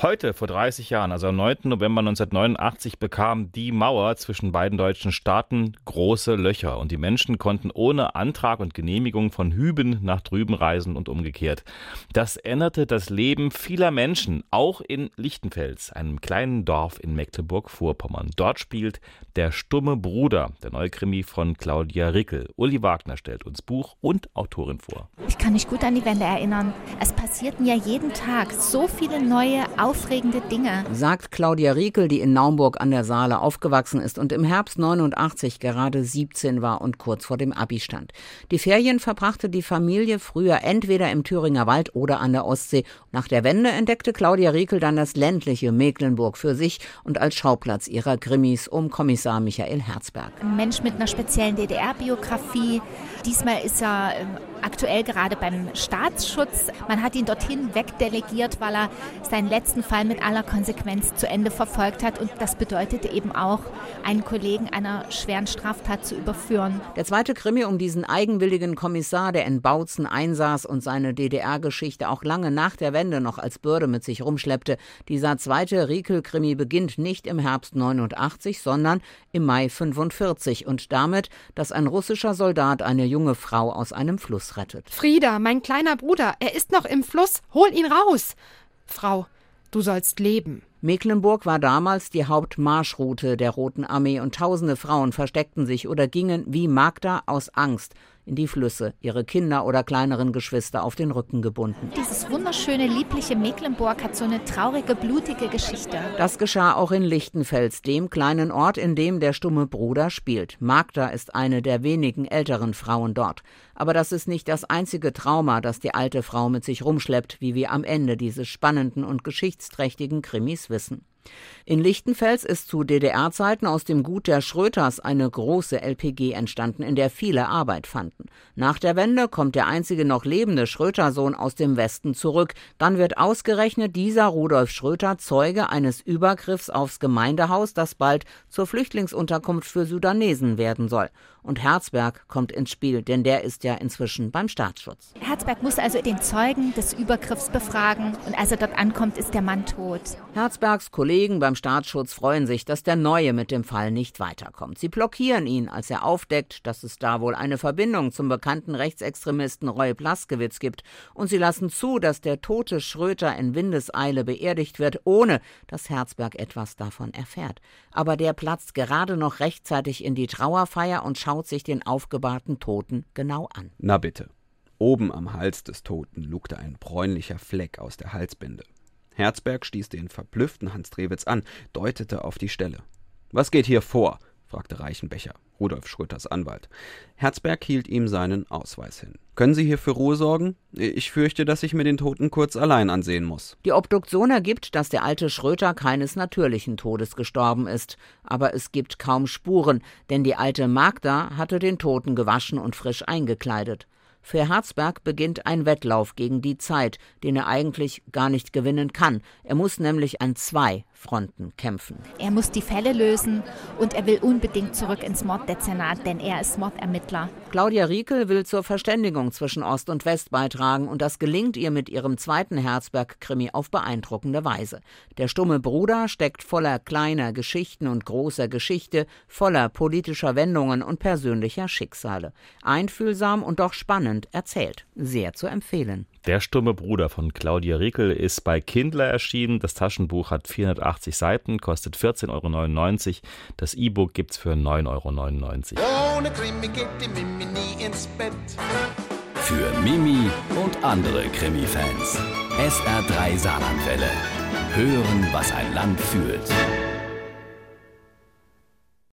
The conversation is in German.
Heute, vor 30 Jahren, also am 9. November 1989, bekam die Mauer zwischen beiden deutschen Staaten große Löcher und die Menschen konnten ohne Antrag und Genehmigung von Hüben nach drüben reisen und umgekehrt. Das änderte das Leben vieler Menschen, auch in Lichtenfels, einem kleinen Dorf in Mecklenburg-Vorpommern. Dort spielt Der stumme Bruder, der neue Krimi von Claudia Rickel. Uli Wagner stellt uns Buch und Autorin vor. Ich kann mich gut an die Wende erinnern. Es passierten ja jeden Tag so viele neue aufregende Dinge. Sagt Claudia Riekel, die in Naumburg an der Saale aufgewachsen ist und im Herbst 89 gerade 17 war und kurz vor dem Abi stand. Die Ferien verbrachte die Familie früher entweder im Thüringer Wald oder an der Ostsee. Nach der Wende entdeckte Claudia Riekel dann das ländliche Mecklenburg für sich und als Schauplatz ihrer Krimis um Kommissar Michael Herzberg. Ein Mensch mit einer speziellen DDR-Biografie. Diesmal ist er ähm, aktuell gerade beim Staatsschutz. Man hat ihn dorthin wegdelegiert, weil er seinen letzten Fall mit aller Konsequenz zu Ende verfolgt hat. Und das bedeutete eben auch, einen Kollegen einer schweren Straftat zu überführen. Der zweite Krimi um diesen eigenwilligen Kommissar, der in Bautzen einsaß und seine DDR-Geschichte auch lange nach der Wende noch als Bürde mit sich rumschleppte. Dieser zweite Riekel-Krimi beginnt nicht im Herbst 89, sondern im Mai 45 und damit, dass ein russischer Soldat eine junge Frau aus einem Fluss rettet. Frieda, mein kleiner Bruder, er ist noch im Fluss. Hol ihn raus. Frau, du sollst leben. Mecklenburg war damals die Hauptmarschroute der Roten Armee und tausende Frauen versteckten sich oder gingen wie Magda aus Angst in die Flüsse, ihre Kinder oder kleineren Geschwister auf den Rücken gebunden. Dieses wunderschöne, liebliche Mecklenburg hat so eine traurige, blutige Geschichte. Das geschah auch in Lichtenfels, dem kleinen Ort, in dem der stumme Bruder spielt. Magda ist eine der wenigen älteren Frauen dort. Aber das ist nicht das einzige Trauma, das die alte Frau mit sich rumschleppt, wie wir am Ende dieses spannenden und geschichtsträchtigen Krimis wissen. In Lichtenfels ist zu DDR-Zeiten aus dem Gut der Schröters eine große LPG entstanden, in der viele Arbeit fanden. Nach der Wende kommt der einzige noch lebende Schröter-Sohn aus dem Westen zurück. Dann wird ausgerechnet dieser Rudolf Schröter Zeuge eines Übergriffs aufs Gemeindehaus, das bald zur Flüchtlingsunterkunft für Sudanesen werden soll. Und Herzberg kommt ins Spiel, denn der ist ja inzwischen beim Staatsschutz. Herzberg muss also den Zeugen des Übergriffs befragen und als er dort ankommt, ist der Mann tot. Herzbergs Kollegen beim Staatsschutz freuen sich, dass der Neue mit dem Fall nicht weiterkommt. Sie blockieren ihn, als er aufdeckt, dass es da wohl eine Verbindung zum bekannten Rechtsextremisten Roy Blaskewitz gibt. Und sie lassen zu, dass der tote Schröter in Windeseile beerdigt wird, ohne dass Herzberg etwas davon erfährt. Aber der platzt gerade noch rechtzeitig in die Trauerfeier und schaut sich den aufgebahrten Toten genau an. Na bitte. Oben am Hals des Toten lugte ein bräunlicher Fleck aus der Halsbinde. Herzberg stieß den verblüfften Hans Drewitz an, deutete auf die Stelle. Was geht hier vor? Fragte Reichenbecher, Rudolf Schröters Anwalt. Herzberg hielt ihm seinen Ausweis hin. Können Sie hier für Ruhe sorgen? Ich fürchte, dass ich mir den Toten kurz allein ansehen muss. Die Obduktion ergibt, dass der alte Schröter keines natürlichen Todes gestorben ist. Aber es gibt kaum Spuren, denn die alte Magda hatte den Toten gewaschen und frisch eingekleidet. Für Herzberg beginnt ein Wettlauf gegen die Zeit, den er eigentlich gar nicht gewinnen kann. Er muss nämlich an zwei Fronten kämpfen. Er muss die Fälle lösen und er will unbedingt zurück ins Morddezernat, denn er ist Mordermittler. Claudia Riekel will zur Verständigung zwischen Ost und West beitragen und das gelingt ihr mit ihrem zweiten Herzberg-Krimi auf beeindruckende Weise. Der stumme Bruder steckt voller kleiner Geschichten und großer Geschichte, voller politischer Wendungen und persönlicher Schicksale. Einfühlsam und doch spannend erzählt. Sehr zu empfehlen. Der stumme Bruder von Claudia Riekel ist bei Kindler erschienen. Das Taschenbuch hat 480 Seiten, kostet 14,99 Euro. Das E-Book gibt's für 9,99 Euro. Ohne Krimi geht die Mimi nie ins Bett. Für Mimi und andere Krimi-Fans. SR3 Saarlandwelle. Hören, was ein Land fühlt.